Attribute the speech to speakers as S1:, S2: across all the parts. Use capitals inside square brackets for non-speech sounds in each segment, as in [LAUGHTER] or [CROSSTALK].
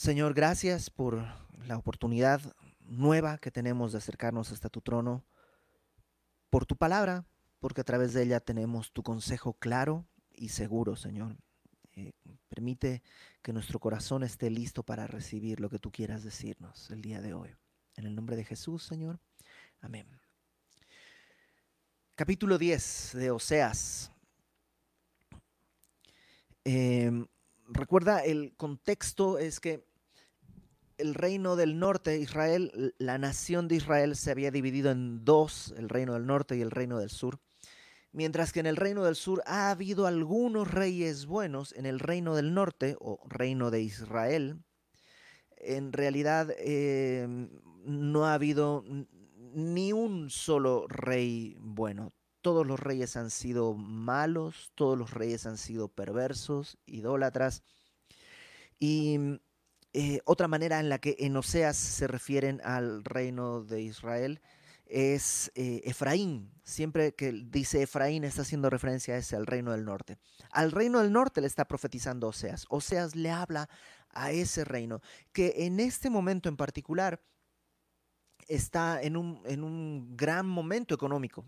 S1: Señor, gracias por la oportunidad nueva que tenemos de acercarnos hasta tu trono, por tu palabra, porque a través de ella tenemos tu consejo claro y seguro, Señor. Eh, permite que nuestro corazón esté listo para recibir lo que tú quieras decirnos el día de hoy. En el nombre de Jesús, Señor. Amén. Capítulo 10 de Oseas. Em, recuerda, el contexto es que el reino del norte, Israel, la nación de Israel se había dividido en dos, el reino del norte y el reino del sur. Mientras que en el reino del sur ha habido algunos reyes buenos, en el reino del norte o reino de Israel, en realidad em, no ha habido ni un solo rey bueno. Todos los reyes han sido malos, todos los reyes han sido perversos, idólatras. Y eh, otra manera en la que en Oseas se refieren al reino de Israel es eh, Efraín. Siempre que dice Efraín está haciendo referencia a ese, al reino del norte. Al reino del norte le está profetizando Oseas. Oseas le habla a ese reino, que en este momento en particular está en un, en un gran momento económico.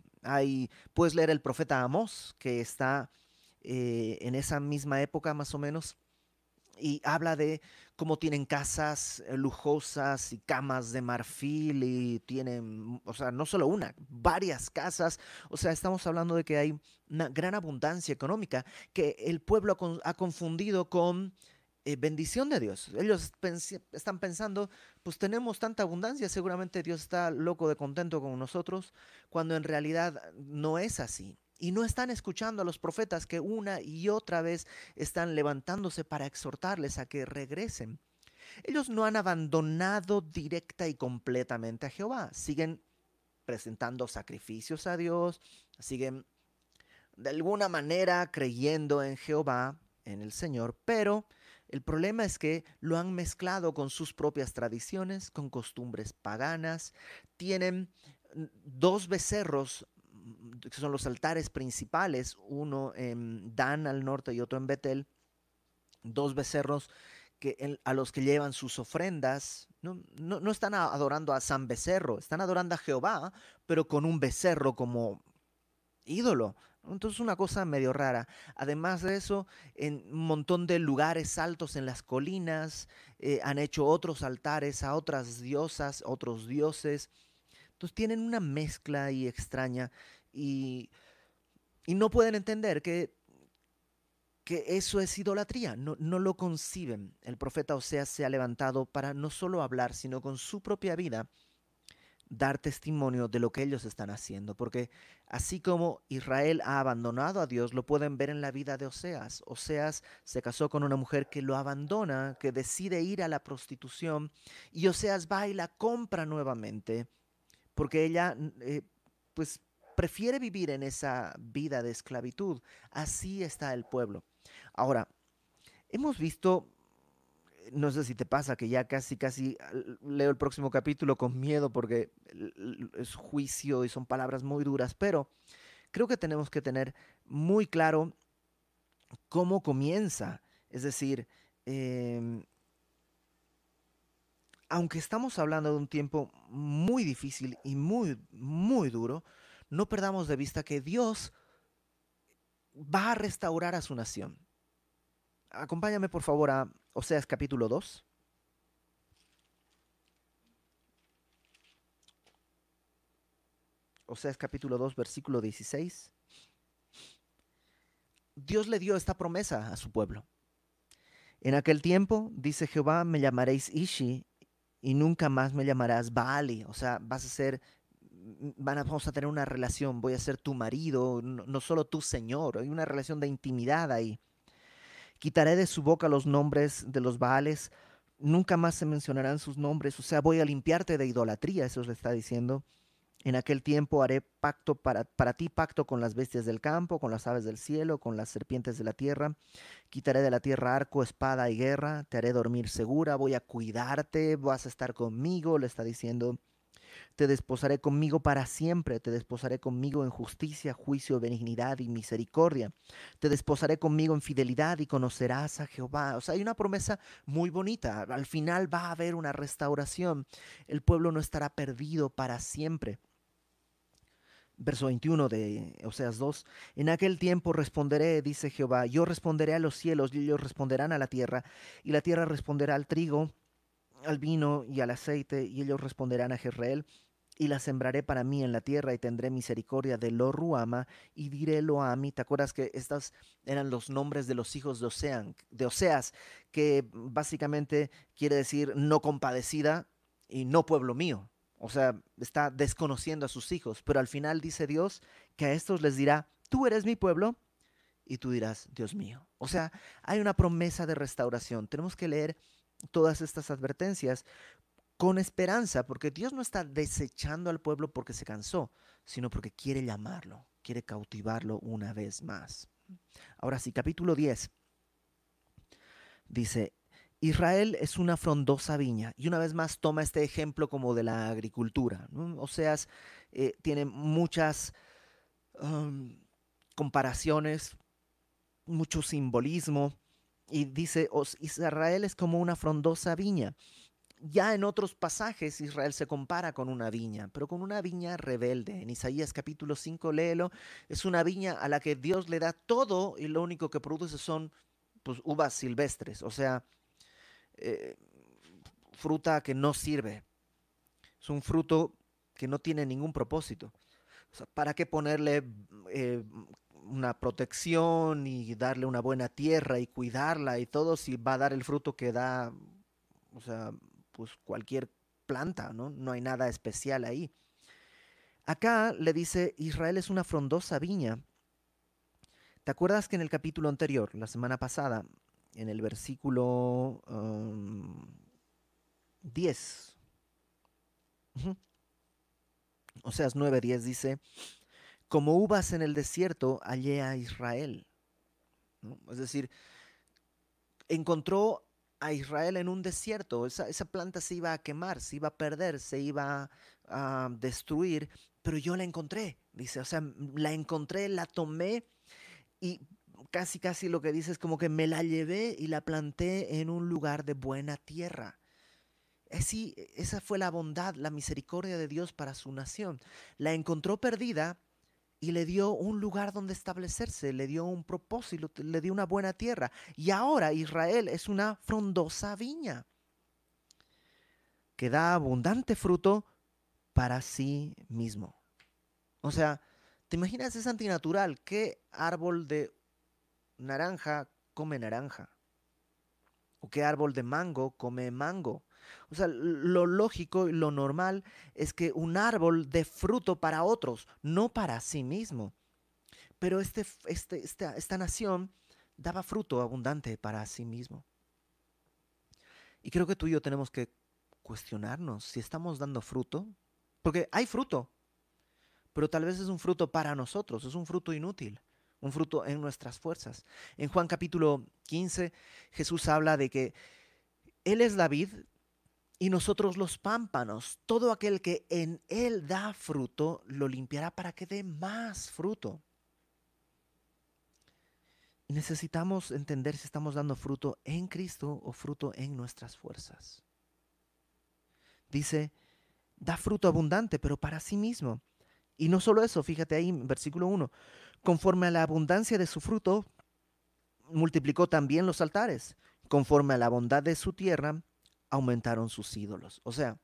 S1: Puedes leer el profeta Amós, que está eh, en esa misma época más o menos y habla de cómo tienen casas eh, lujosas y camas de marfil y tienen, o sea, no solo una, varias casas. O sea, estamos hablando de que hay una gran abundancia económica que el pueblo ha confundido con eh, bendición de Dios. Ellos están pensando, pues tenemos tanta abundancia, seguramente Dios está loco de contento con nosotros, cuando en realidad no es así y no están escuchando a los profetas que una y otra vez están levantándose para exhortarles a que regresen. Ellos no han abandonado directa y completamente a Jehová, siguen presentando sacrificios a Dios, siguen de alguna manera creyendo en Jehová, en el Señor, pero el problema es que lo han mezclado con sus propias tradiciones, con costumbres paganas, tienen dos becerros que son los altares principales, uno en Dan al norte y otro en Betel, dos becerros que, a los que llevan sus ofrendas, no, no, están adorando a San Becerro, están adorando a Jehová, pero con un becerro como ídolo. Entonces una cosa medio rara. Además de eso, en un montón de lugares altos en las colinas eh, han hecho otros altares a otras diosas, otros dioses. Entonces tienen una mezcla ahí extraña y, no pueden entender que, que eso es idolatría, no, no, lo conciben. El profeta Oseas se ha levantado para no solo hablar, sino con su propia vida dar testimonio de lo que ellos están haciendo, porque así como Israel ha abandonado a Dios, lo pueden ver en la vida de Oseas. Oseas se casó con una mujer que lo abandona, que decide ir a la prostitución, y Oseas va y la compra nuevamente porque ella eh, pues prefiere vivir en esa vida de esclavitud. Así está el pueblo. Ahora, hemos visto, no sé si te pasa que ya casi, casi leo el próximo capítulo con miedo porque es juicio y son palabras muy duras, pero creo que tenemos que tener muy claro cómo comienza. Es decir, em, aunque estamos hablando de un tiempo muy difícil y muy, muy duro, no perdamos de vista que Dios va a restaurar a su nación. Acompáñame por favor a Oseas capítulo 2. Oseas capítulo 2, versículo 16. Dios le dio esta promesa a su pueblo. En aquel tiempo, dice Jehová, me llamaréis Ishi y nunca más me llamarás Baali. O sea, vas a ser, van a, vamos a tener una relación, voy a ser tu marido, no, solo tu señor, hay una relación de intimidad ahí. Quitaré de su boca los nombres de los Baales, nunca más se mencionarán sus nombres, o sea, voy a limpiarte de idolatría, eso le está diciendo. En aquel tiempo haré pacto para, para, ti, pacto con las bestias del campo, con las aves del cielo, con las serpientes de la tierra. Quitaré de la tierra arco, espada y guerra. Te haré dormir segura, voy a cuidarte, vas a estar conmigo, le está diciendo. Te desposaré conmigo para siempre, te desposaré conmigo en justicia, juicio, benignidad y misericordia. Te desposaré conmigo en fidelidad y conocerás a Jehová. O sea, hay una promesa muy bonita. Al final va a haber una restauración. El pueblo no estará perdido para siempre verso 21 de Oseas 2, en aquel tiempo responderé, dice Jehová, yo responderé a los cielos y ellos responderán a la tierra, y la tierra responderá al trigo, al vino y al aceite, y ellos responderán a Jezreel, y la sembraré para mí en la tierra, y tendré misericordia de lo Ruama, y diré lo a mí. ¿Te acuerdas que estos eran los nombres de los hijos de, de Oseas, que básicamente quiere decir no compadecida y no pueblo mío? O sea, está desconociendo a sus hijos, pero al final dice Dios que a estos les dirá, tú eres mi pueblo, y tú dirás, Dios mío. O sea, hay una promesa de restauración. Tenemos que leer todas estas advertencias con esperanza, porque Dios no está desechando al pueblo porque se cansó, sino porque quiere llamarlo, quiere cautivarlo una vez más. Ahora sí, capítulo 10. Dice, Israel es una frondosa viña y una vez más toma este ejemplo como de la agricultura. O sea, eh, tiene muchas comparaciones, mucho simbolismo y dice, Israel es como una frondosa viña. Ya en otros pasajes Israel se compara con una viña, pero con una viña rebelde. En Isaías capítulo 5, léelo, es una viña a la que Dios le da todo y lo único que produce son pues, uvas silvestres, o sea, eh, fruta que no sirve. Es un fruto que no tiene ningún propósito. ¿Para qué ponerle eh, una protección y darle una buena tierra y cuidarla y todo si va a dar el fruto que da, o sea, pues cualquier planta, ¿no? No hay nada especial ahí. Acá le dice, Israel es una frondosa viña. ¿Te acuerdas que en el capítulo anterior, la semana pasada, en el versículo 10. O sea, 9, 10 dice, como uvas en el desierto hallé a Israel. Es decir, encontró a Israel en un desierto. Esa, esa, planta se iba a quemar, se iba a perder, se iba a destruir, pero yo la encontré, dice. O sea, la encontré, la tomé y casi casi lo que dice es como que me la llevé y la planté en un lugar de buena tierra. Así, e, esa fue la bondad, la misericordia de Dios para su nación. La encontró perdida y le dio un lugar donde establecerse, le dio un propósito, le dio una buena tierra. Y ahora Israel es una frondosa viña que da abundante fruto para sí mismo. O sea, ¿te imaginas? Es antinatural. ¿Qué árbol de naranja come naranja? ¿O qué árbol de mango come mango? O sea, lo lógico y lo normal es que un árbol dé fruto para otros, no para sí mismo. Pero este, este, esta, esta nación daba fruto abundante para sí mismo. Y creo que tú y yo tenemos que cuestionarnos si estamos dando fruto, porque hay fruto, pero tal vez es un fruto para nosotros, es un fruto inútil un fruto en nuestras fuerzas. En Juan capítulo 15, Jesús habla de que Él es la vid y nosotros los pámpanos. Todo aquel que en Él da fruto, lo limpiará para que dé más fruto. Necesitamos entender si estamos dando fruto en Cristo o fruto en nuestras fuerzas. Dice, da fruto abundante, pero para sí mismo. Y no solo eso, fíjate ahí versículo 1, Conforme a la abundancia de su fruto, multiplicó también los altares. Conforme a la bondad de su tierra, aumentaron sus ídolos. O sea,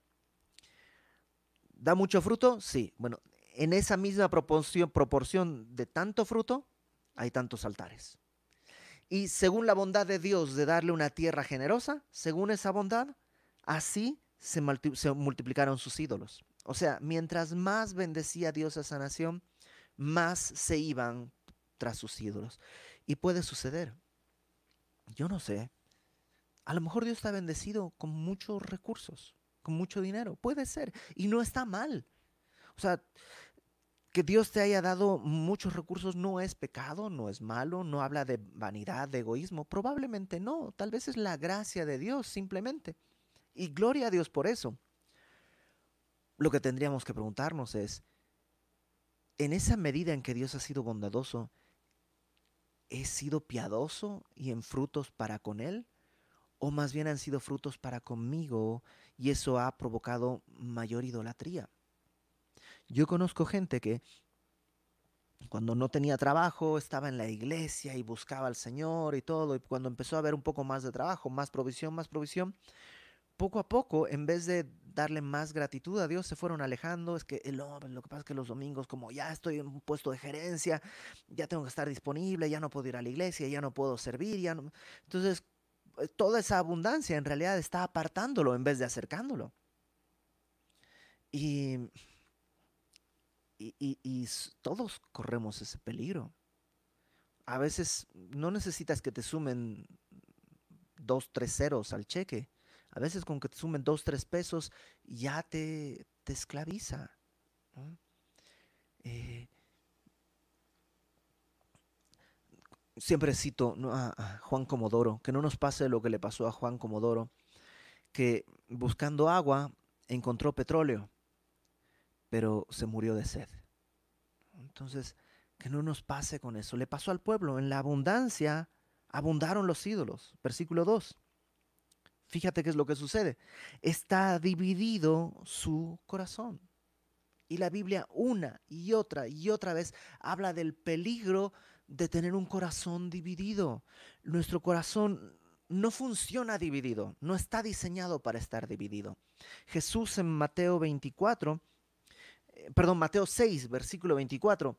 S1: ¿da mucho fruto? Sí. Bueno, en esa misma proporción de tanto fruto, hay tantos altares. Y según la bondad de Dios de darle una tierra generosa, según esa bondad, así se, multiplicaron sus ídolos. O sea, mientras más bendecía Dios a esa nación, más se iban tras sus ídolos. Y puede suceder. Yo no sé. A lo mejor Dios está bendecido con muchos recursos, con mucho dinero. Puede ser. Y no está mal. O sea, que Dios te haya dado muchos recursos no es pecado, no es malo, no habla de vanidad, de egoísmo. Probablemente no. Tal vez es la gracia de Dios simplemente. Y gloria a Dios por eso. Lo que tendríamos que preguntarnos es, en esa medida en que Dios ha sido bondadoso, ¿he sido piadoso y en frutos para con Él? ¿O más bien han sido frutos para conmigo y eso ha provocado mayor idolatría? Yo conozco gente que cuando no tenía trabajo estaba en la iglesia y buscaba al Señor y todo, y cuando empezó a haber un poco más de trabajo, más provisión, más provisión, poco a poco, en vez de darle más gratitud a Dios, se fueron alejando. Es que el lo que pasa es que los domingos, como ya estoy en un puesto de gerencia, ya tengo que estar disponible, ya no puedo ir a la iglesia, ya no puedo servir, ya. Entonces, eh, toda esa abundancia en realidad está apartándolo en vez de acercándolo. Y, y, y todos corremos ese peligro. A veces no necesitas que te sumen dos, tres ceros al cheque a veces con que te sumen dos, tres pesos ya te, te esclaviza. Eh, siempre cito a, Juan Comodoro, que no nos pase lo que le pasó a Juan Comodoro, que buscando agua encontró petróleo, pero se murió de sed. Entonces, que no nos pase con eso. Le pasó al pueblo, en la abundancia abundaron los ídolos. Versículo 2 fíjate qué es lo que sucede. Está dividido su corazón. Y la Biblia una y otra y otra vez habla del peligro de tener un corazón dividido. Nuestro corazón no funciona dividido, no está diseñado para estar dividido. Jesús en Mateo 24, eh, perdón, Mateo 6, versículo 24,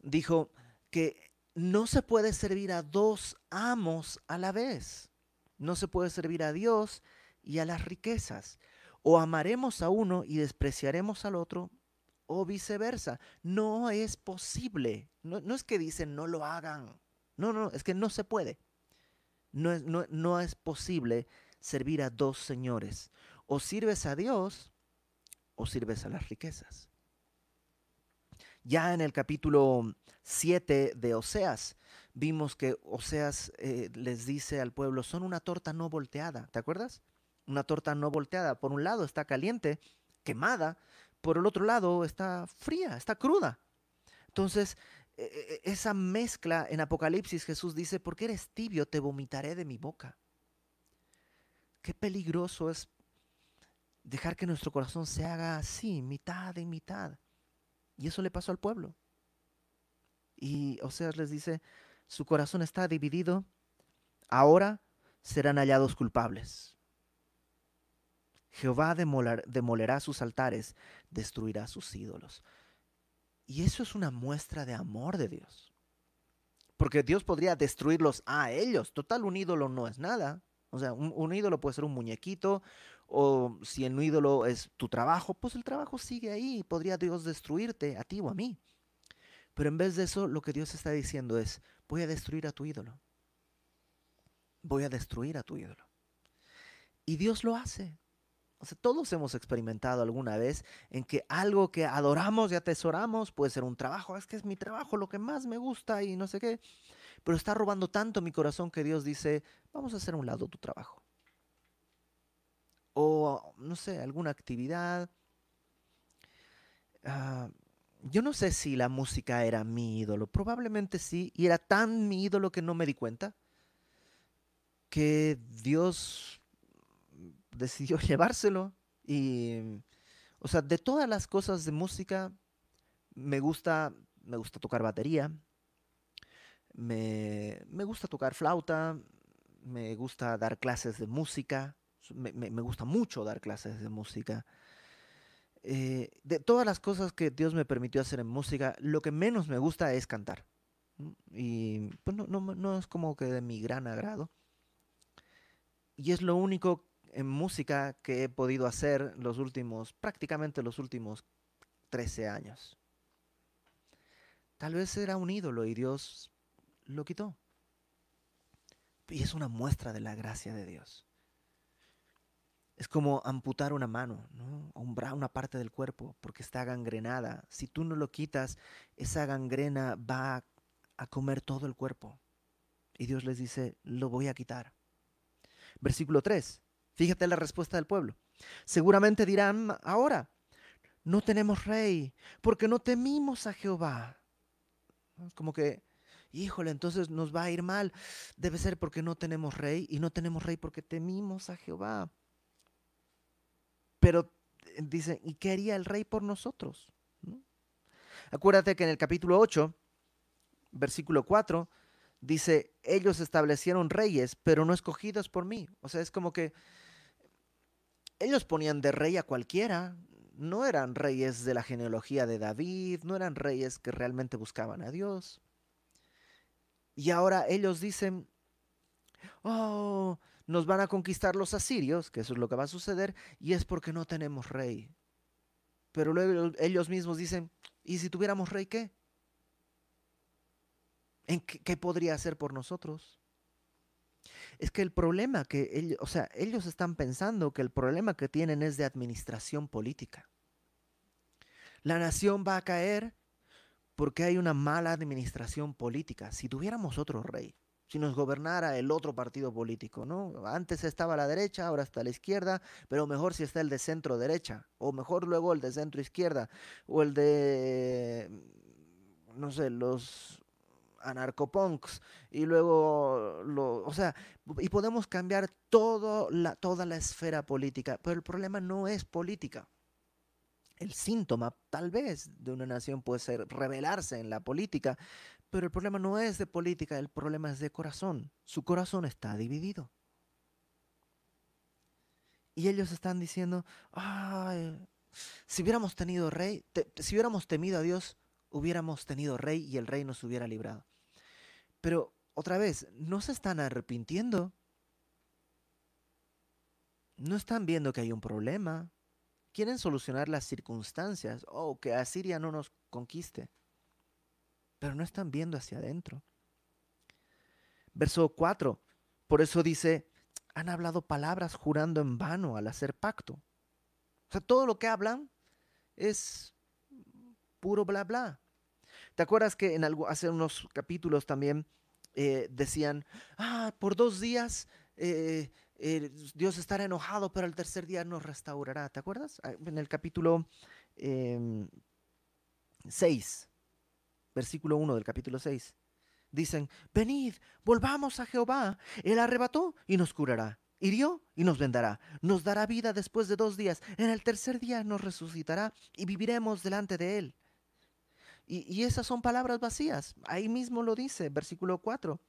S1: dijo que no se puede servir a dos amos a la vez. No se puede servir a Dios y a las riquezas. O amaremos a uno y despreciaremos al otro, o viceversa. No es posible. No, es que dicen no lo hagan. No, no, es que no se puede. No es, no, no es posible servir a dos señores. O sirves a Dios o sirves a las riquezas. Ya en el capítulo 7 de Oseas, vimos que Oseas eh, les dice al pueblo, son una torta no volteada, ¿te acuerdas? Una torta no volteada. Por un lado está caliente, quemada, por el otro lado está fría, está cruda. Entonces, e, e, e, esa mezcla en Apocalipsis Jesús dice, porque eres tibio, te vomitaré de mi boca. Qué peligroso es dejar que nuestro corazón se haga así, mitad y mitad. Y eso le pasó al pueblo. Y Oseas les dice, su corazón está dividido, ahora serán hallados culpables. Jehová demolerá sus altares, destruirá sus ídolos. Y eso es una muestra de amor de Dios. Porque Dios podría destruirlos a ellos. Total, un ídolo no es nada. O sea, un, un, ídolo puede ser un muñequito, o si el ídolo es tu trabajo, pues el trabajo sigue ahí. Podría Dios destruirte a ti o a mí. Pero en vez de eso, lo que Dios está diciendo es, voy a destruir a tu ídolo. Voy a destruir a tu ídolo. Y Dios lo hace. O sea, todos hemos experimentado alguna vez en que algo que adoramos y atesoramos puede ser un trabajo, es que es mi trabajo lo que más me gusta y no sé qué, pero está robando tanto mi corazón que Dios dice, vamos a hacer a un lado tu trabajo. O, no sé, alguna actividad. Ah, yo no sé si la música era mi ídolo, probablemente sí, y era tan mi ídolo que no me di cuenta que Dios decidió [LAUGHS] llevárselo y o sea, de todas las cosas de música me gusta me gusta tocar batería, me, gusta tocar flauta, me gusta dar clases de música, me gusta mucho dar clases de música. Eh, de todas las cosas que Dios me permitió hacer en música, lo que menos me gusta es cantar. Y pues no, no, es como que de mi gran agrado. Y es lo único en música que he podido hacer los últimos, prácticamente los últimos 13 años. Tal vez era un ídolo y Dios lo quitó. Y es una muestra de la gracia de Dios. Es como amputar una mano, ¿no? una parte del cuerpo, porque está gangrenada. Si tú no lo quitas, esa gangrena va a comer todo el cuerpo. Y Dios les dice, lo voy a quitar. Versículo 3. Fíjate la respuesta del pueblo. Seguramente dirán ahora, no tenemos rey, porque no temimos a Jehová. Como que, híjole, entonces nos va a ir mal. Debe ser porque no tenemos rey y no tenemos rey porque temimos a Jehová. Pero eh, dice, ¿y qué haría el rey por nosotros? Acuérdate que en el capítulo 8, versículo 4, dice, ellos establecieron reyes, pero no escogidos por mí. O sea, es como que ellos ponían de rey a cualquiera, no eran reyes de la genealogía de David, no eran reyes que realmente buscaban a Dios. Y ahora ellos dicen, oh, nos van a conquistar los asirios, que eso es lo que va a suceder, y es porque no tenemos rey. Pero luego ellos mismos dicen, ¿y si tuviéramos rey qué? ¿En qué, podría hacer por nosotros? Es que el problema que ellos, o sea, ellos están pensando que el problema que tienen es de administración política. La nación va a caer porque hay una mala administración política. Si tuviéramos otro rey, si nos gobernara el otro partido político, ¿no? Antes estaba la derecha, ahora está la izquierda, pero mejor si está el de centro derecha, o mejor luego el de centro izquierda, o el de, no sé, los anarcopunks y luego lo, o sea, y podemos cambiar todo la, toda la esfera política, pero el problema no es política. El síntoma, tal vez, de una nación puede ser rebelarse en la política, pero el problema no es de política, el problema es de corazón. Su corazón está dividido. Y ellos están diciendo, si hubiéramos tenido rey, si hubiéramos temido a Dios, hubiéramos tenido rey y el rey nos hubiera librado. Pero otra vez, no se están arrepintiendo. No están viendo que hay un problema. Quieren solucionar las circunstancias o que Asiria no nos conquiste. Pero no están viendo hacia adentro. Verso 4. Por eso dice, han hablado palabras jurando en vano al hacer pacto. O sea, todo lo que hablan es puro bla bla. ¿Te acuerdas que en algo, hace unos capítulos también eh, decían, ah, por dos días eh, eh, Dios estará enojado, pero el tercer día nos restaurará? ¿Te acuerdas? Ah, en el capítulo 6, em, versículo 1 del capítulo 6. Dicen, venid, volvamos a Jehová. Él arrebató y nos curará. Hirió y nos vendará. Nos dará vida después de dos días. En el tercer día nos resucitará y viviremos delante de Él. Y, esas son palabras vacías. Ahí mismo lo dice, versículo 4.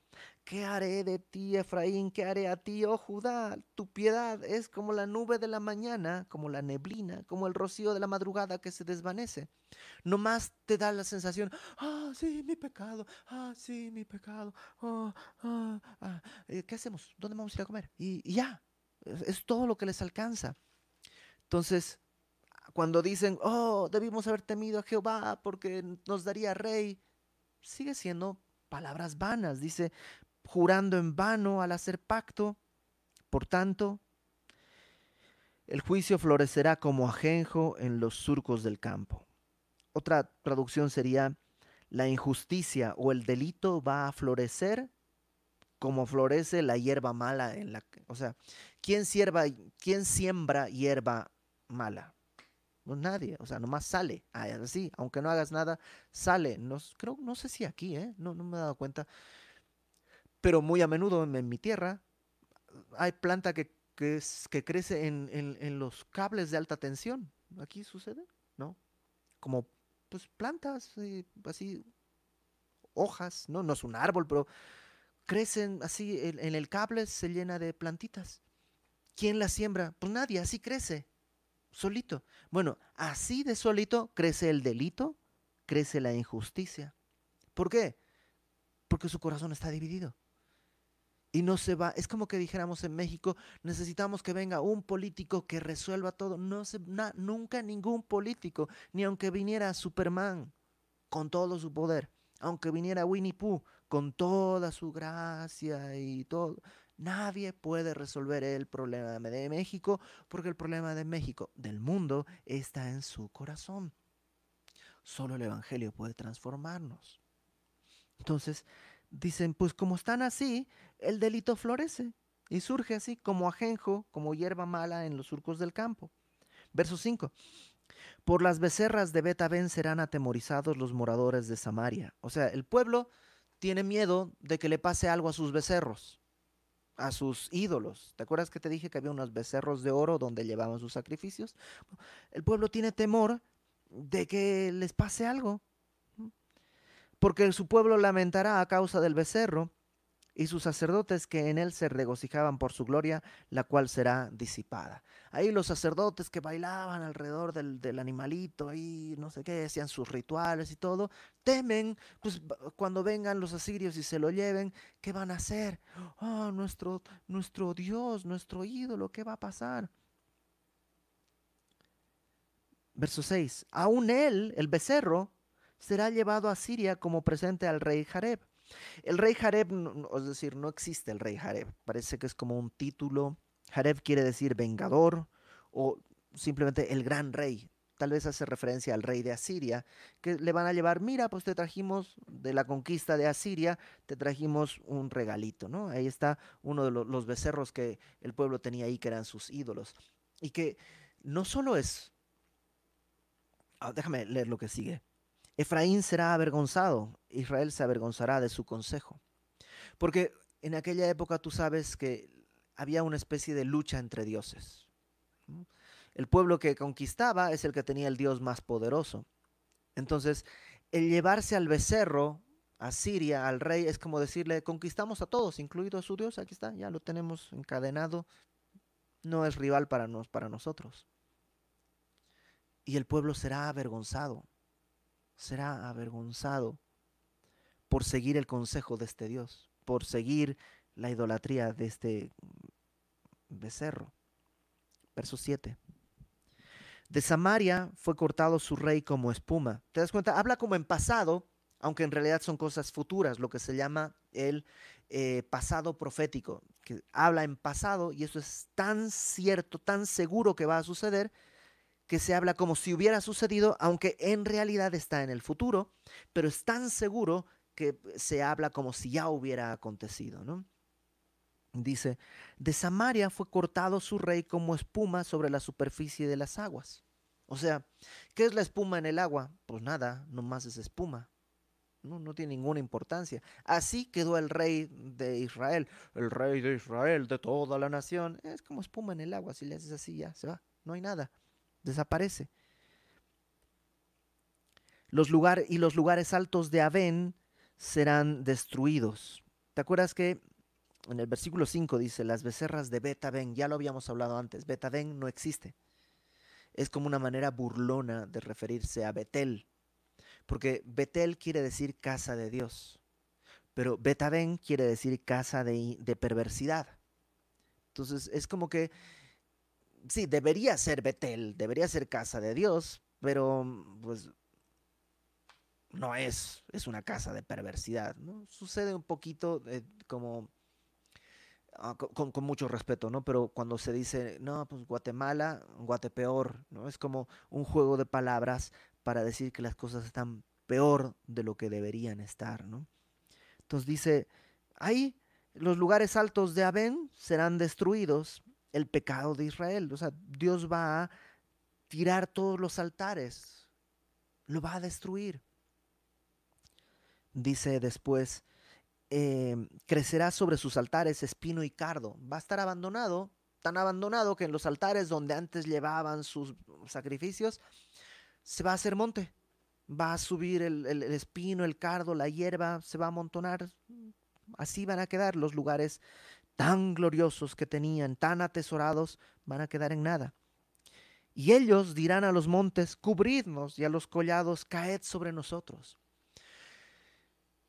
S1: ¿Qué haré de ti, Efraín? ¿Qué haré a ti, oh Judá? Tu piedad es como la nube de la mañana, como la neblina, como el rocío de la madrugada que se desvanece. Nomás te da la sensación, ah, sí, mi pecado, ah, sí, mi pecado, ah, ah, ah. Eh, ¿Qué hacemos? ¿Dónde vamos a ir a comer? Y ya, es todo lo que les alcanza. Entonces, cuando dicen, oh, debimos haber temido a Jehová porque nos daría rey, sigue siendo palabras vanas. Dice, jurando en vano al hacer pacto. Por tanto, el juicio florecerá como ajenjo en los surcos del campo. Otra traducción sería, la injusticia o el delito va a florecer como florece la hierba mala en la... O sea, ¿quién, sierva, quién siembra hierba mala? No nadie, o sea, nomás sale, así, aunque no hagas nada, sale. No, creo, no sé si aquí, ¿eh? no, no me he dado cuenta. Pero muy a menudo en, mi tierra hay planta que, que, crece en, en, los cables de alta tensión. Aquí sucede, ¿no? Como pues plantas, así, hojas, ¿no? No es un árbol, pero crecen así, en, el cable se llena de plantitas. ¿Quién la siembra? Pues nadie, así crece solito. Bueno, así de solito crece el delito, crece la injusticia. ¿Por qué? Porque su corazón está dividido. Y no se va, es como que dijéramos en México, necesitamos que venga un político que resuelva todo. No se, nunca ningún político, ni aunque viniera Superman con todo su poder, aunque viniera Winnie Pooh con toda su gracia y todo, Nadie puede resolver el problema de México porque el problema de México, del mundo, está en su corazón. Solo el Evangelio puede transformarnos. Entonces, dicen, pues como están así, el delito florece y surge así como ajenjo, como hierba mala en los surcos del campo. Verso 5. Por las becerras de Betabén serán atemorizados los moradores de Samaria. O sea, el pueblo tiene miedo de que le pase algo a sus becerros, a sus ídolos. ¿Te acuerdas que te dije que había unos becerros de oro donde llevaban sus sacrificios? El pueblo tiene temor de que les pase algo, porque su pueblo lamentará a causa del becerro y sus sacerdotes que en él se regocijaban por su gloria, la cual será disipada. Ahí los sacerdotes que bailaban alrededor del, animalito, ahí no sé qué, hacían sus rituales y todo, temen, pues cuando vengan los asirios y se lo lleven, ¿qué van a hacer? Oh, nuestro, nuestro Dios, nuestro ídolo, ¿qué va a pasar? Verso 6, aún él, el becerro, será llevado a Siria como presente al rey Jareb el rey Jareb, es decir, no existe el rey Jareb, parece que es como un título. Jareb quiere decir vengador o simplemente el gran rey. Tal vez hace referencia al rey de Asiria, que le van a llevar, mira, pues te trajimos de la conquista de Asiria, te trajimos un regalito, ¿no? Ahí está uno de los becerros que el pueblo tenía ahí, que eran sus ídolos. Y que no solo es... Ah, déjame leer lo que sigue. Efraín será avergonzado, Israel se avergonzará de su consejo. Porque en aquella época tú sabes que había una especie de lucha entre dioses. El pueblo que conquistaba es el que tenía el dios más poderoso. Entonces, el llevarse al becerro, a Siria, al rey, es como decirle, conquistamos a todos, incluido a su dios, aquí está, ya lo tenemos encadenado, no es rival para, nos, para nosotros. Y el pueblo será avergonzado será avergonzado por seguir el consejo de este Dios, por seguir la idolatría de este becerro. Verso 7. De Samaria fue cortado su rey como espuma. ¿Te das cuenta? Habla como en pasado, aunque en realidad son cosas futuras, lo que se llama el eh, pasado profético, que habla en pasado y eso es tan cierto, tan seguro que va a suceder, que se habla como si hubiera sucedido, aunque en realidad está en el futuro, pero es tan seguro que se habla como si ya hubiera acontecido, ¿no? Dice, de Samaria fue cortado su rey como espuma sobre la superficie de las aguas. O sea, ¿qué es la espuma en el agua? Pues nada, nomás es espuma. No, no tiene ninguna importancia. Así quedó el rey de Israel, el rey de Israel, de toda la nación. Es como espuma en el agua, si le haces así ya se va, no hay nada desaparece. Los lugares y los lugares altos de Abén serán destruidos. ¿Te acuerdas que en el versículo 5 dice, las becerras de Betabén, ya lo habíamos hablado antes, Betabén no existe. Es como una manera burlona de referirse a Betel, porque Betel quiere decir casa de Dios, pero Betabén quiere decir casa de, de perversidad. Entonces es como que sí, debería ser Betel, debería ser casa de Dios, pero mm, pues no es, es una casa de perversidad, ¿no? Sucede un poquito eh, como, ah, con, mucho respeto, ¿no? Pero cuando se dice, no, pues Guatemala, Guatepeor, ¿no? Es como un juego de palabras para decir que las cosas están peor de lo que deberían estar, ¿no? Entonces dice, ahí los lugares altos de Abén serán destruidos el pecado de Israel. O sea, Dios va a tirar todos los altares, lo va a destruir. Dice después, em, crecerá sobre sus altares espino y cardo. Va a estar abandonado, tan abandonado que en los altares donde antes llevaban sus sacrificios, se va a hacer monte. Va a subir el, el espino, el cardo, la hierba, se va a amontonar. Así van a quedar los lugares tan gloriosos que tenían, tan atesorados, van a quedar en nada. Y ellos dirán a los montes, cubridnos, y a los collados, caed sobre nosotros.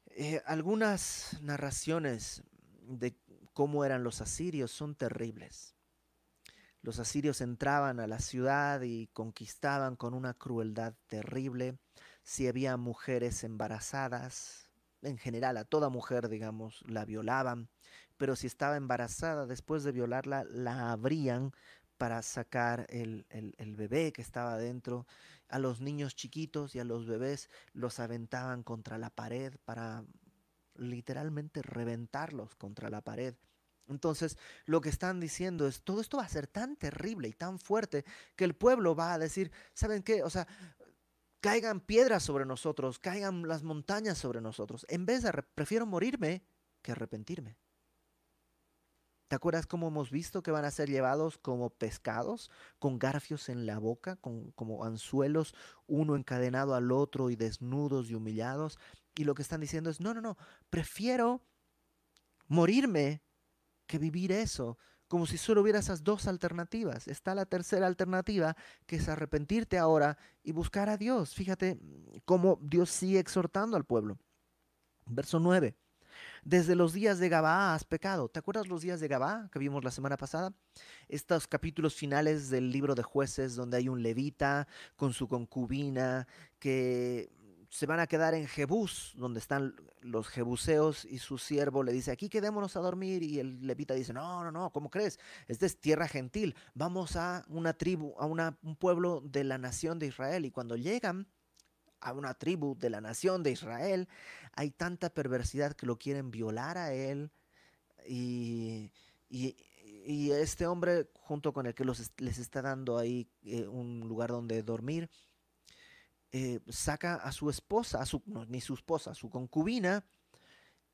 S1: Eh, algunas narraciones de cómo eran los asirios son terribles. Los asirios entraban a la ciudad y conquistaban con una crueldad terrible. Si había mujeres embarazadas, en general a toda mujer, digamos, la violaban pero si estaba embarazada, después de violarla, la abrían para sacar el, bebé que estaba dentro. A los niños chiquitos y a los bebés los aventaban contra la pared para literalmente reventarlos contra la pared. Entonces, lo que están diciendo es, todo esto va a ser tan terrible y tan fuerte que el pueblo va a decir, ¿saben qué? O sea, caigan piedras sobre nosotros, caigan las montañas sobre nosotros. En vez de, prefiero morirme que arrepentirme. ¿Te acuerdas cómo hemos visto que van a ser llevados como pescados, con garfios en la boca, con, como anzuelos, uno encadenado al otro y desnudos y humillados? Y lo que están diciendo es, no, no, no, prefiero morirme que vivir eso, como si solo hubiera esas dos alternativas. Está la tercera alternativa, que es arrepentirte ahora y buscar a Dios. Fíjate cómo Dios sigue exhortando al pueblo. Verso 9. Desde los días de Gabá has pecado. ¿Te acuerdas los días de Gabá que vimos la semana pasada? Estos capítulos finales del libro de jueces donde hay un levita con su concubina que se van a quedar en Jebús, donde están los jebuseos, y su siervo le dice, aquí quedémonos a dormir, y el levita dice, no, no, no, ¿cómo crees? Esta es tierra gentil, vamos a una tribu, a un pueblo de la nación de Israel, y cuando llegan a una tribu de la nación de Israel, hay tanta perversidad que lo quieren violar a él, y, y, este hombre, junto con el que los, les está dando ahí eh, un lugar donde dormir, eh, saca a su esposa, a su, ni su esposa, a su concubina,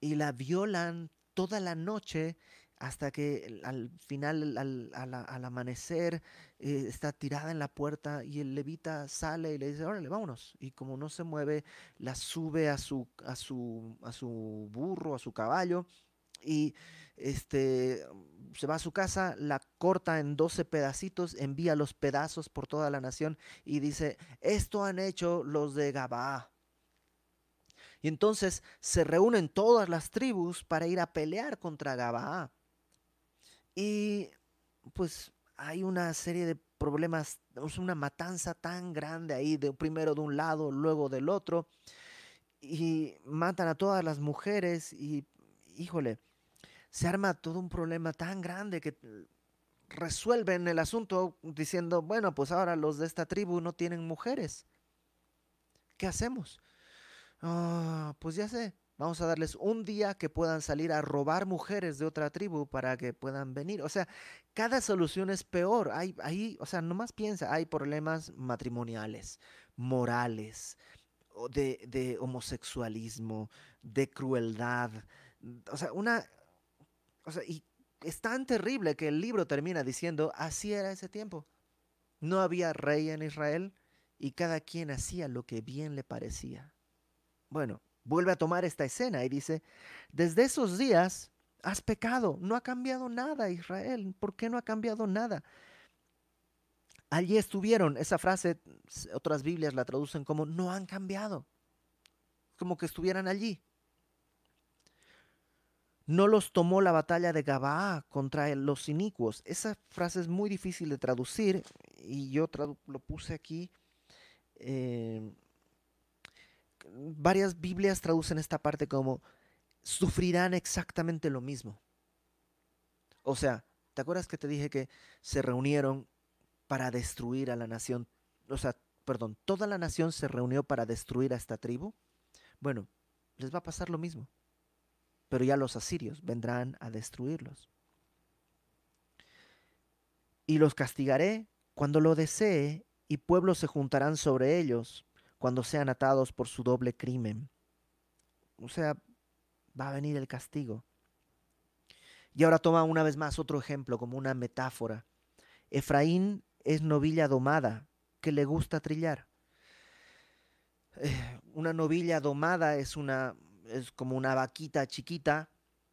S1: y la violan toda la noche hasta que al final, al, amanecer, eh, está tirada en la puerta y el levita sale y le dice, órale, vámonos. Y como no se mueve, la sube a su, a su, a su burro, a su caballo, y este, se va a su casa, la corta en 12 pedacitos, envía los pedazos por toda la nación y dice, esto han hecho los de Gabá. Y entonces se reúnen todas las tribus para ir a pelear contra Gabá. Y pues hay una serie de problemas, una matanza tan grande ahí, de, primero de un lado, luego del otro, y matan a todas las mujeres y, híjole, se arma todo un problema tan grande que resuelven el asunto diciendo, bueno, pues ahora los de esta tribu no tienen mujeres. ¿Qué hacemos? Ah, pues ya sé, vamos a darles un día que puedan salir a robar mujeres de otra tribu para que puedan venir. O sea, cada solución es peor. Hay, hay, o sea, nomás piensa, hay problemas matrimoniales, morales, de, de homosexualismo, de crueldad. O sea, una, y es tan terrible que el libro termina diciendo, así era ese tiempo. No había rey en Israel y cada quien hacía lo que bien le parecía. Bueno, vuelve a tomar esta escena y dice, desde esos días has pecado, no ha cambiado nada Israel, ¿por qué no ha cambiado nada? Allí estuvieron, esa frase otras Biblias la traducen como no han cambiado, como que estuvieran allí no los tomó la batalla de Gabaa contra los inicuos. Esa frase es muy difícil de traducir y yo lo puse aquí. Eh, varias Biblias traducen esta parte como sufrirán exactamente lo mismo. O sea, ¿te acuerdas que te dije que se reunieron para destruir a la nación? O sea, perdón, toda la nación se reunió para destruir a esta tribu. Bueno, les va a pasar lo mismo pero ya los asirios vendrán a destruirlos. Y los castigaré cuando lo desee, y pueblos se juntarán sobre ellos cuando sean atados por su doble crimen. O sea, va a venir el castigo. Y ahora toma una vez más otro ejemplo como una metáfora. Efraín es novilla domada que le gusta trillar. Eh, una novilla domada es una es como una vaquita chiquita,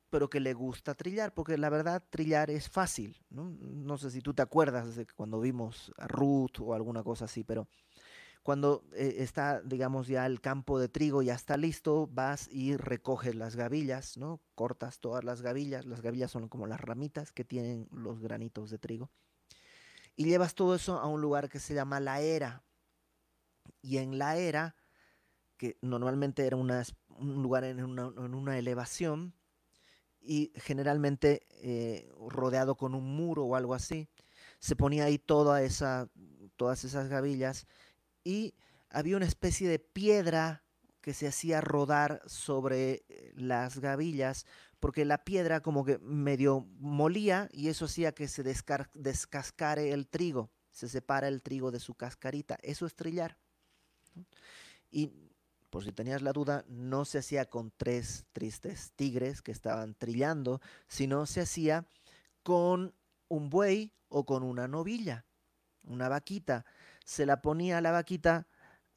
S1: pero que le gusta trillar, porque la verdad trillar es fácil. No, sé si tú te acuerdas de cuando vimos a Ruth o alguna cosa así, pero cuando eh, está, digamos, ya el campo de trigo ya está listo, vas y recoges las gavillas, ¿no? Cortas todas las gavillas, las gavillas son como las ramitas que tienen los granitos de trigo. Y llevas todo eso a un lugar que se llama la era. Y en la era, que normalmente era un lugar en una, elevación y generalmente eh, rodeado con un muro o algo así. Se ponía ahí toda esa, todas esas gavillas y había una especie de piedra que se hacía rodar sobre eh, las gavillas porque la piedra como que medio molía y eso hacía que se descascare el trigo, se separa el trigo de su cascarita. Eso es trillar. Y por si tenías la duda, no se hacía con tres tristes tigres que estaban trillando, sino se hacía con un buey o con una novilla, una vaquita. Se la ponía a la vaquita,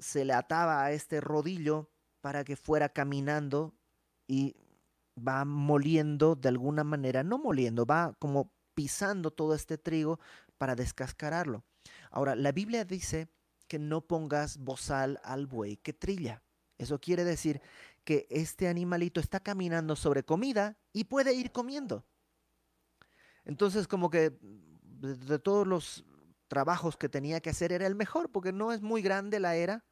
S1: se le ataba a este rodillo para que fuera caminando y va moliendo de alguna manera, no moliendo, va como pisando todo este trigo para descascararlo. Ahora, la Biblia dice que no pongas bozal al buey que trilla. Eso quiere decir que este animalito está caminando sobre comida y puede ir comiendo. Entonces, como que de, todos los trabajos que tenía que hacer era el mejor, porque no es muy grande la era.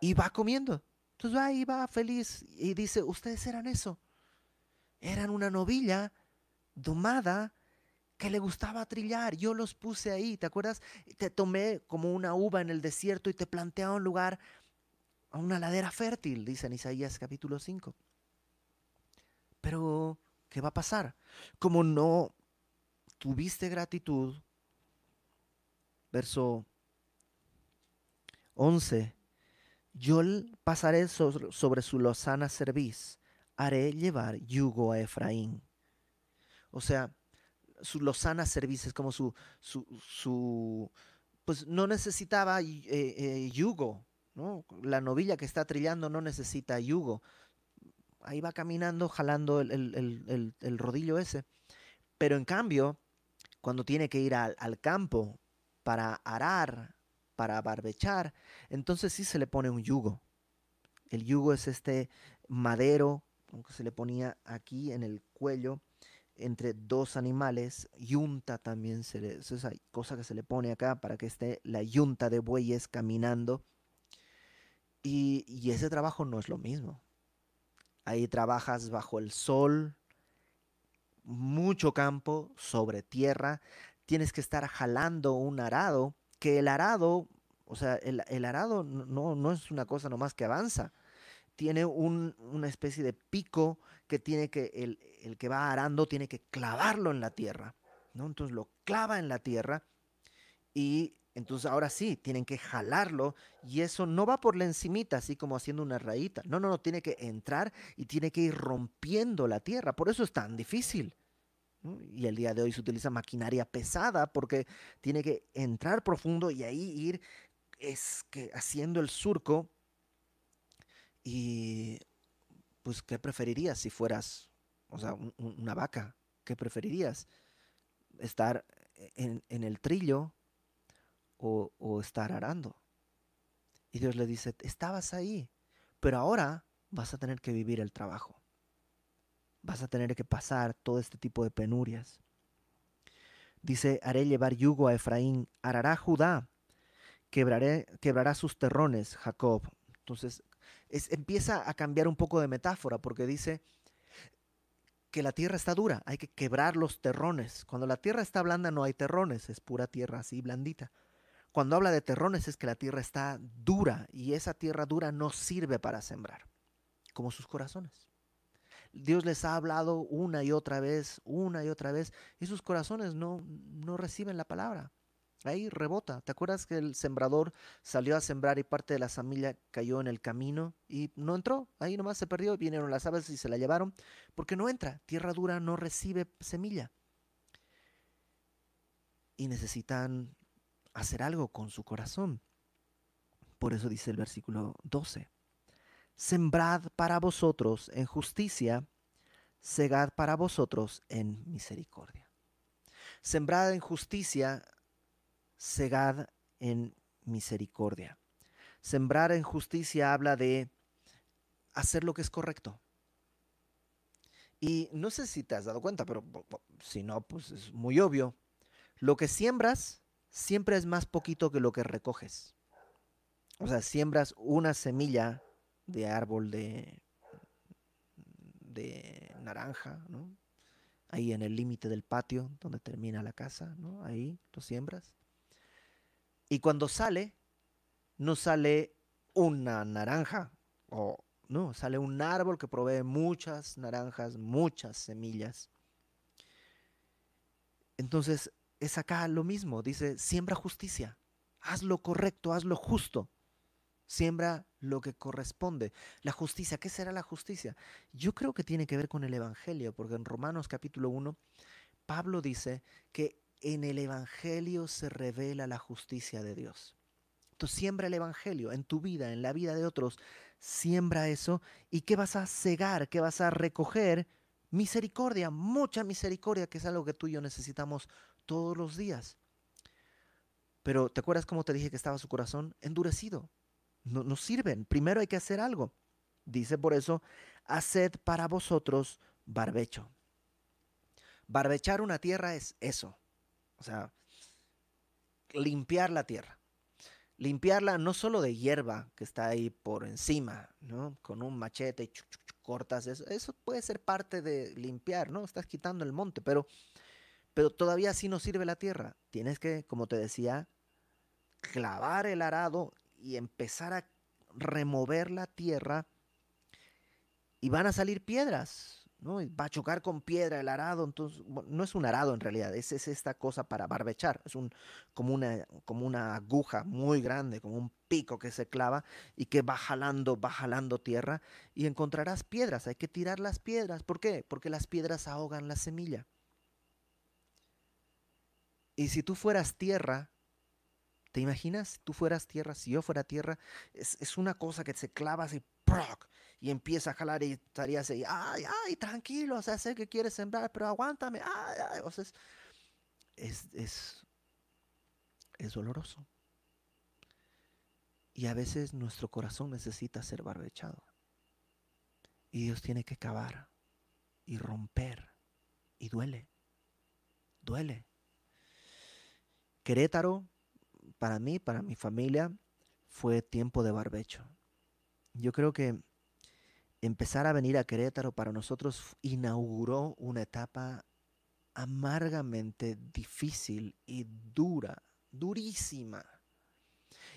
S1: Y va comiendo. Entonces va y va feliz y dice, ustedes eran eso. Eran una novilla domada que le gustaba trillar. Yo los puse ahí, ¿te acuerdas? Te tomé como una uva en el desierto y te planté a un lugar, a una ladera fértil, dice en Isaías capítulo 5. Pero, ¿qué va a pasar? Como no tuviste gratitud, verso 11 yo pasaré sobre su lozana cerviz, haré llevar yugo a Efraín. O sea, su lozana cerviz es como su, su, pues no necesitaba eh, eh, yugo, ¿no? La novilla que está trillando no necesita yugo. Ahí va caminando, jalando el, rodillo ese. Pero en cambio, cuando tiene que ir al, al campo para arar para barbechar, entonces sí se le pone un yugo. El yugo es este madero que se le ponía aquí en el cuello entre dos animales. Yunta también se le, es esa cosa que se le pone acá para que esté la yunta de bueyes caminando. Y, y ese trabajo no es lo mismo. Ahí trabajas bajo el sol, mucho campo, sobre tierra. Tienes que estar jalando un arado que el arado, o sea, el, arado no, no, es una cosa nomás que avanza. Tiene una especie de pico que tiene que, el, el, que va arando tiene que clavarlo en la tierra. ¿no? Entonces lo clava en la tierra y entonces ahora sí, tienen que jalarlo y eso no va por la encimita, así como haciendo una rayita. No, no, no, tiene que entrar y tiene que ir rompiendo la tierra. Por eso es tan difícil. Y el día de hoy se utiliza maquinaria pesada porque tiene que entrar profundo y ahí ir es que haciendo el surco. Y pues, ¿qué preferirías si fueras, o sea, una vaca? ¿Qué preferirías? ¿Estar en, el trillo o, o estar arando? Y Dios le dice, estabas ahí, pero ahora vas a tener que vivir el trabajo vas a tener que pasar todo este tipo de penurias. Dice, haré llevar yugo a Efraín, arará Judá, quebraré, quebrará sus terrones, Jacob. Entonces, es, empieza a cambiar un poco de metáfora porque dice que la tierra está dura, hay que quebrar los terrones. Cuando la tierra está blanda no hay terrones, es pura tierra así blandita. Cuando habla de terrones es que la tierra está dura y esa tierra dura no sirve para sembrar, como sus corazones. Dios les ha hablado una y otra vez, una y otra vez, y sus corazones no, no reciben la palabra. Ahí rebota. ¿Te acuerdas que el sembrador salió a sembrar y parte de la semilla cayó en el camino y no entró? Ahí nomás se perdió, vinieron las aves y se la llevaron, porque no entra. Tierra dura no recibe semilla. Y necesitan hacer algo con su corazón. Por eso dice el versículo 12 sembrad para vosotros en justicia, segad para vosotros en misericordia. Sembrad en justicia, segad en misericordia. Sembrar en justicia habla de hacer lo que es correcto. Y no sé si te has dado cuenta, pero si no, pues es muy obvio. Lo que siembras siempre es más poquito que lo que recoges. O sea, siembras una semilla de árbol de, de naranja, ¿no? Ahí en el límite del patio donde termina la casa, ¿no? Ahí lo siembras. Y cuando sale, no sale una naranja o No, sale un árbol que provee muchas naranjas, muchas semillas. Entonces, es acá lo mismo, dice, siembra justicia, haz lo correcto, haz lo justo, siembra lo que corresponde. La justicia, ¿qué será la justicia? Yo creo que tiene que ver con el Evangelio, porque en Romanos capítulo 1, Pablo dice que en el Evangelio se revela la justicia de Dios. Entonces siembra el Evangelio en tu vida, en la vida de otros, siembra eso y ¿qué vas a cegar? ¿Qué vas a recoger? Misericordia, mucha misericordia, que es algo que tú y yo necesitamos todos los días. Pero ¿te acuerdas cómo te dije que estaba su corazón? Endurecido. No, sirven. Primero hay que hacer algo. Dice por eso, haced para vosotros barbecho. Barbechar una tierra es eso. O sea, limpiar la tierra. Limpiarla no solo de hierba que está ahí por encima, ¿no? Con un machete y cortas eso. Eso puede ser parte de limpiar, ¿no? Estás quitando el monte, pero, pero todavía así no sirve la tierra. Tienes que, como te decía, clavar el arado y empezar a remover la tierra y van a salir piedras, ¿no? Va a chocar con piedra el arado, entonces no es un arado en realidad, es, es, esta cosa para barbechar, es un, como, una, como una aguja muy grande, como un pico que se clava y que va jalando, va jalando tierra y encontrarás piedras, hay que tirar las piedras, ¿por qué? Porque las piedras ahogan la semilla. Y si tú fueras tierra, ¿te imaginas? Si tú fueras tierra, si yo fuera tierra, es, es una cosa que se clava así, y empieza a jalar y estaría así, ay, ay, tranquilo, o sea, sé que quieres sembrar, pero aguántame, ay. O sea, es, es, es doloroso. Y a veces nuestro corazón necesita ser barbechado. Y Dios tiene que cavar y romper. Y duele. Duele. Querétaro, para mí, para mi familia, fue tiempo de barbecho. Yo creo que empezar a venir a Querétaro para nosotros inauguró una etapa amargamente difícil y dura, durísima.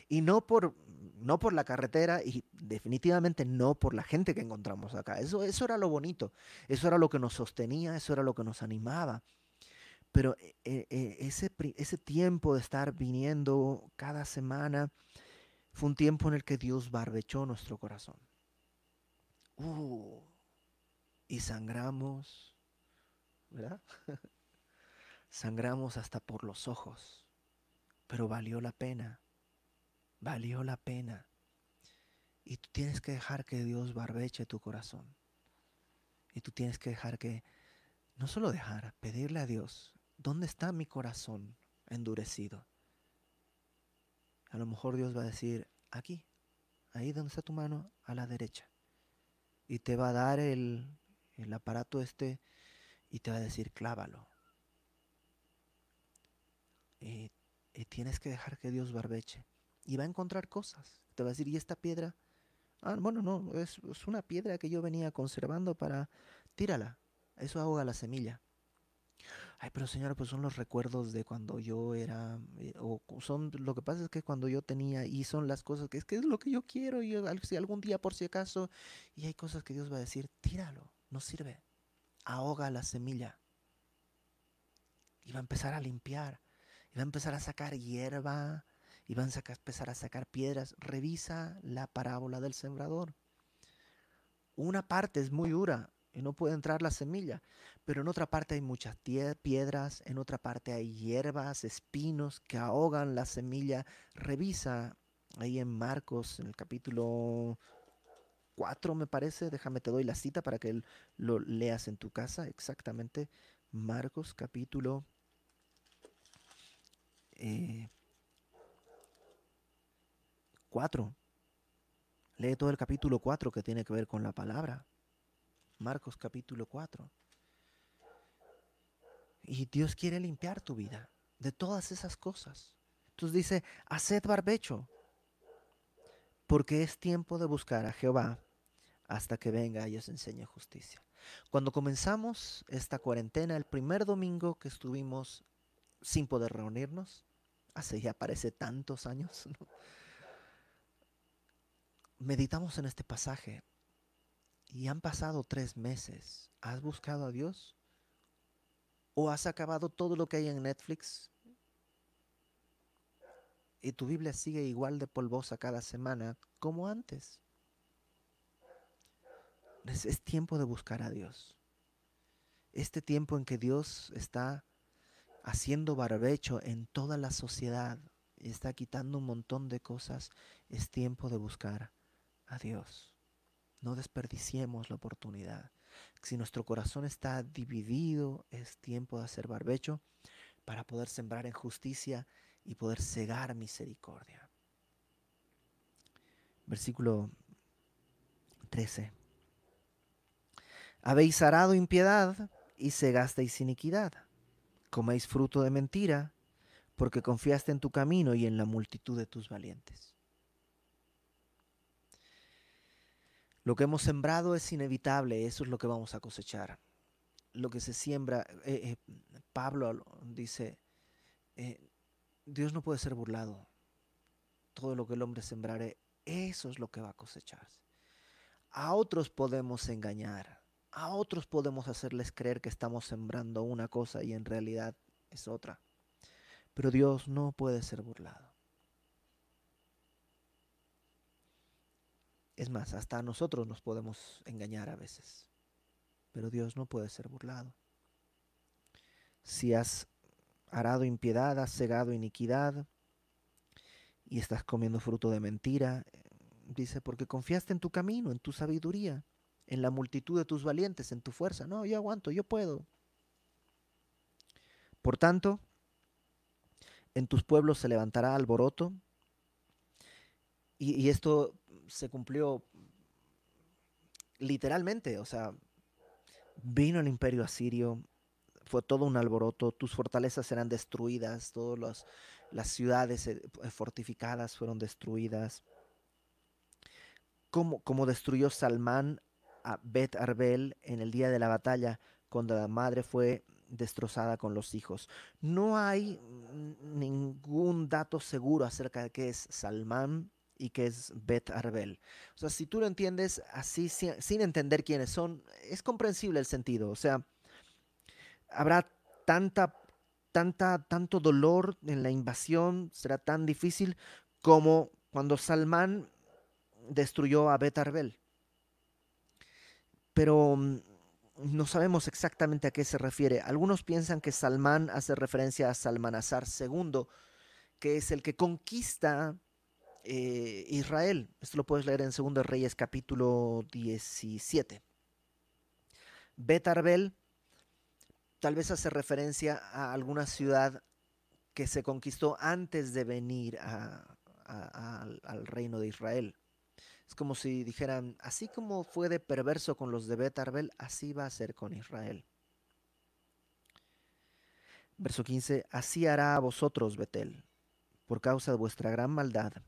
S1: Y no por, no por la carretera y definitivamente no por la gente que encontramos acá. Eso, eso era lo bonito, eso era lo que nos sostenía, eso era lo que nos animaba. Pero eh, eh, ese, ese tiempo de estar viniendo cada semana fue un tiempo en el que Dios barbechó nuestro corazón. Uh, y sangramos, ¿verdad? [LAUGHS] sangramos hasta por los ojos, pero valió la pena, valió la pena. Y tú tienes que dejar que Dios barbeche tu corazón. Y tú tienes que dejar que, no solo dejar, pedirle a Dios, ¿dónde está mi corazón endurecido? A lo mejor Dios va a decir, aquí, ahí donde está tu mano, a la derecha y te va a dar el, aparato este y te va a decir clávalo. Y, tienes que dejar que Dios barbeche. Y va a encontrar cosas. Te va a decir, ¿y esta piedra? Ah, bueno, no, es, es una piedra que yo venía conservando para... Tírala. Eso ahoga la semilla. Ay, pero señora, pues son los recuerdos de cuando yo era, eh, o son, lo que pasa es que cuando yo tenía, y son las cosas que es que es lo que yo quiero, y si algún día por si acaso, y hay cosas que Dios va a decir, tíralo, no sirve, ahoga la semilla. Y va a empezar a limpiar, y va a empezar a sacar hierba, y va a empezar a sacar piedras. Revisa la parábola del sembrador. Una parte es muy dura, y no puede entrar la semilla. Pero en otra parte hay muchas piedras, en otra parte hay hierbas, espinos que ahogan la semilla. Revisa ahí en Marcos, en el capítulo 4 me parece, déjame te doy la cita para que lo leas en tu casa, exactamente. Marcos capítulo eh, 4. Lee todo el capítulo 4 que tiene que ver con la palabra. Marcos capítulo 4. Y Dios quiere limpiar tu vida de todas esas cosas. Entonces dice, haced barbecho, porque es tiempo de buscar a Jehová hasta que venga y os enseñe justicia. Cuando comenzamos esta cuarentena, el primer domingo que estuvimos sin poder reunirnos, hace ya parece tantos años, meditamos en este pasaje y han pasado tres meses. ¿Has buscado a Dios? ¿O has acabado todo lo que hay en Netflix? Y tu Biblia sigue igual de polvosa cada semana como antes. Es, es tiempo de buscar a Dios. Este tiempo en que Dios está haciendo barbecho en toda la sociedad y está quitando un montón de cosas, es tiempo de buscar a Dios. No desperdiciemos la oportunidad. Si nuestro corazón está dividido, es tiempo de hacer barbecho para poder sembrar en justicia y poder cegar misericordia. Versículo 13. Habéis arado impiedad y cegasteis iniquidad. Coméis fruto de mentira, porque confiaste en tu camino y en la multitud de tus valientes. Lo que hemos sembrado es inevitable, eso es lo que vamos a cosechar. Lo que se siembra, eh, eh, Pablo dice, eh, Dios no puede ser burlado. Todo lo que el hombre sembrare, eso es lo que va a cosecharse. A otros podemos engañar, a otros podemos hacerles creer que estamos sembrando una cosa y en realidad es otra. Pero Dios no puede ser burlado. Es más, hasta nosotros nos podemos engañar a veces, pero Dios no puede ser burlado. Si has arado impiedad, has cegado iniquidad y estás comiendo fruto de mentira, dice, porque confiaste en tu camino, en tu sabiduría, en la multitud de tus valientes, en tu fuerza. No, yo aguanto, yo puedo. Por tanto, en tus pueblos se levantará alboroto. Y esto se cumplió literalmente, o sea, vino el imperio asirio, fue todo un alboroto, tus fortalezas serán destruidas, todas las ciudades eh, fortificadas fueron destruidas. Como, como destruyó Salmán a Bet Arbel en el día de la batalla, cuando la madre fue destrozada con los hijos. No hay ningún dato seguro acerca de qué es Salmán y que es Bet Arbel. O sea, si tú lo entiendes así, sin, entender quiénes son, es comprensible el sentido. O sea, habrá tanta, tanta, tanto dolor en la invasión, será tan difícil como cuando Salmán destruyó a Bet Arbel. Pero mm, no sabemos exactamente a qué se refiere. Algunos piensan que Salmán hace referencia a Salmanazar II, que es el que conquista eh, Israel. Esto lo puedes leer en 2 Reyes capítulo 17. Betarbel tal vez hace referencia a alguna ciudad que se conquistó antes de venir al reino de Israel. Es como si dijeran, así como fue de perverso con los de Betarbel, así va a ser con Israel. Verso 15, así hará a vosotros, Betel, por causa de vuestra gran maldad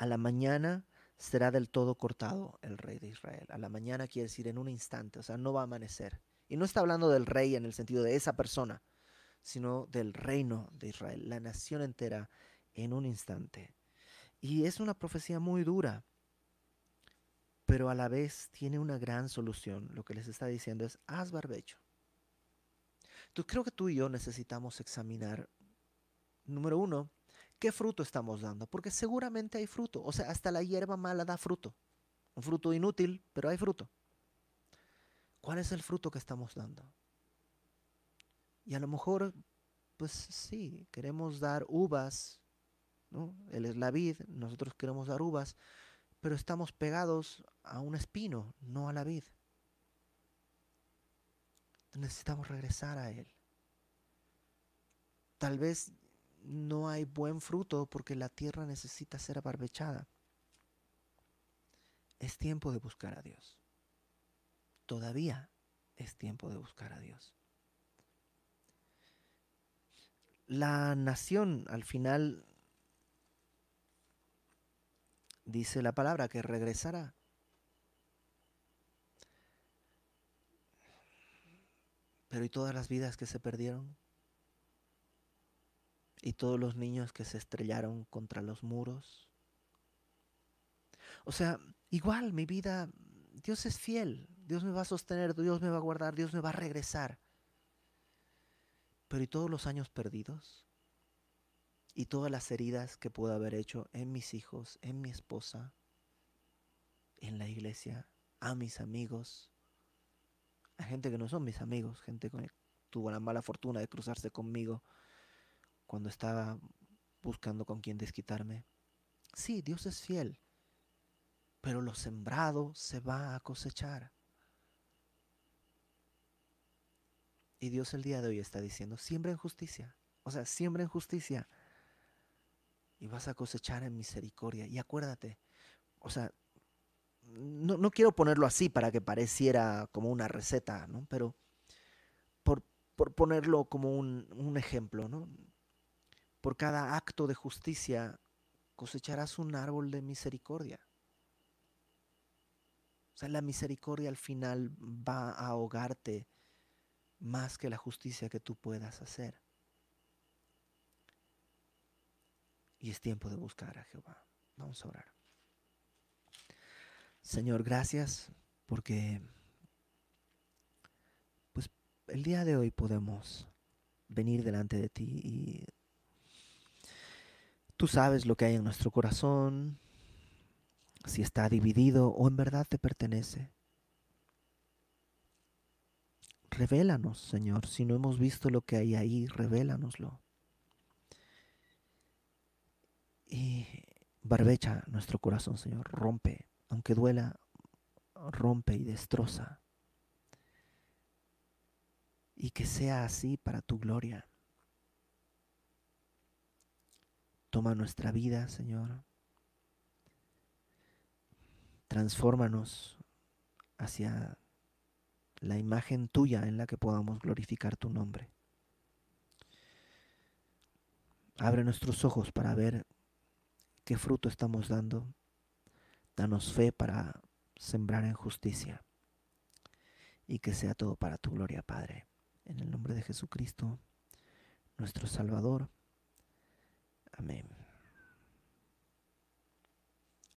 S1: a la mañana será del todo cortado el rey de Israel. A la mañana quiere decir en un instante, o sea, no va a amanecer. Y no está hablando del rey en el sentido de esa persona, sino del reino de Israel, la nación entera en un instante. Y es una profecía muy dura, pero a la vez tiene una gran solución. Lo que les está diciendo es, haz barbecho. Entonces creo que tú y yo necesitamos examinar, número uno, ¿qué fruto estamos dando? Porque seguramente hay fruto. O sea, hasta la hierba mala da fruto. Un fruto inútil, pero hay fruto. ¿Cuál es el fruto que estamos dando? Y a lo mejor, pues sí, queremos dar uvas, ¿no? Él es la vid, nosotros queremos dar uvas, pero estamos pegados a un espino, no a la vid. Necesitamos regresar a Él. Tal vez no hay buen fruto porque la tierra necesita ser abarbechada. Es tiempo de buscar a Dios. Todavía es tiempo de buscar a Dios. La nación al final dice la palabra que regresará. Pero ¿y todas las vidas que se perdieron? Y todos los niños que se estrellaron contra los muros. O sea, igual mi vida Dios es fiel, Dios me va a sostener, Dios me va a guardar, Dios me va a regresar. Pero ¿y todos los años perdidos? ¿Y todas las heridas que puedo haber hecho en mis hijos, en mi esposa, en la iglesia, a mis amigos, a gente que no son mis amigos, gente que tuvo la mala fortuna de cruzarse conmigo cuando estaba buscando con quién desquitarme? Sí, Dios es fiel, pero lo sembrado se va a cosechar. Y Dios el día de hoy está diciendo, siembra en justicia. O sea, siembra en justicia. Y vas a cosechar en misericordia. Y acuérdate, o sea, no, quiero ponerlo así para que pareciera como una receta, ¿no? Pero por, por ponerlo como un, un ejemplo, ¿no? Por cada acto de justicia cosecharás un árbol de misericordia. O sea, la misericordia al final va a ahogarte más que la justicia que tú puedas hacer. Y es tiempo de buscar a Jehová. Vamos a orar. Señor, gracias porque pues el día de hoy podemos venir delante de ti y tú sabes lo que hay en nuestro corazón, si está dividido o en verdad te pertenece. Revélanos, Señor, si no hemos visto lo que hay ahí, revélanoslo. Y barbecha nuestro corazón, Señor, rompe, aunque duela, rompe y destroza. Y que sea así para tu gloria. Toma nuestra vida, Señor. Transfórmanos hacia la imagen tuya en la que podamos glorificar tu nombre. Abre nuestros ojos para ver qué fruto estamos dando. Danos fe para sembrar en justicia. Y que sea todo para tu gloria, Padre. En el nombre de Jesucristo, nuestro Salvador Amén.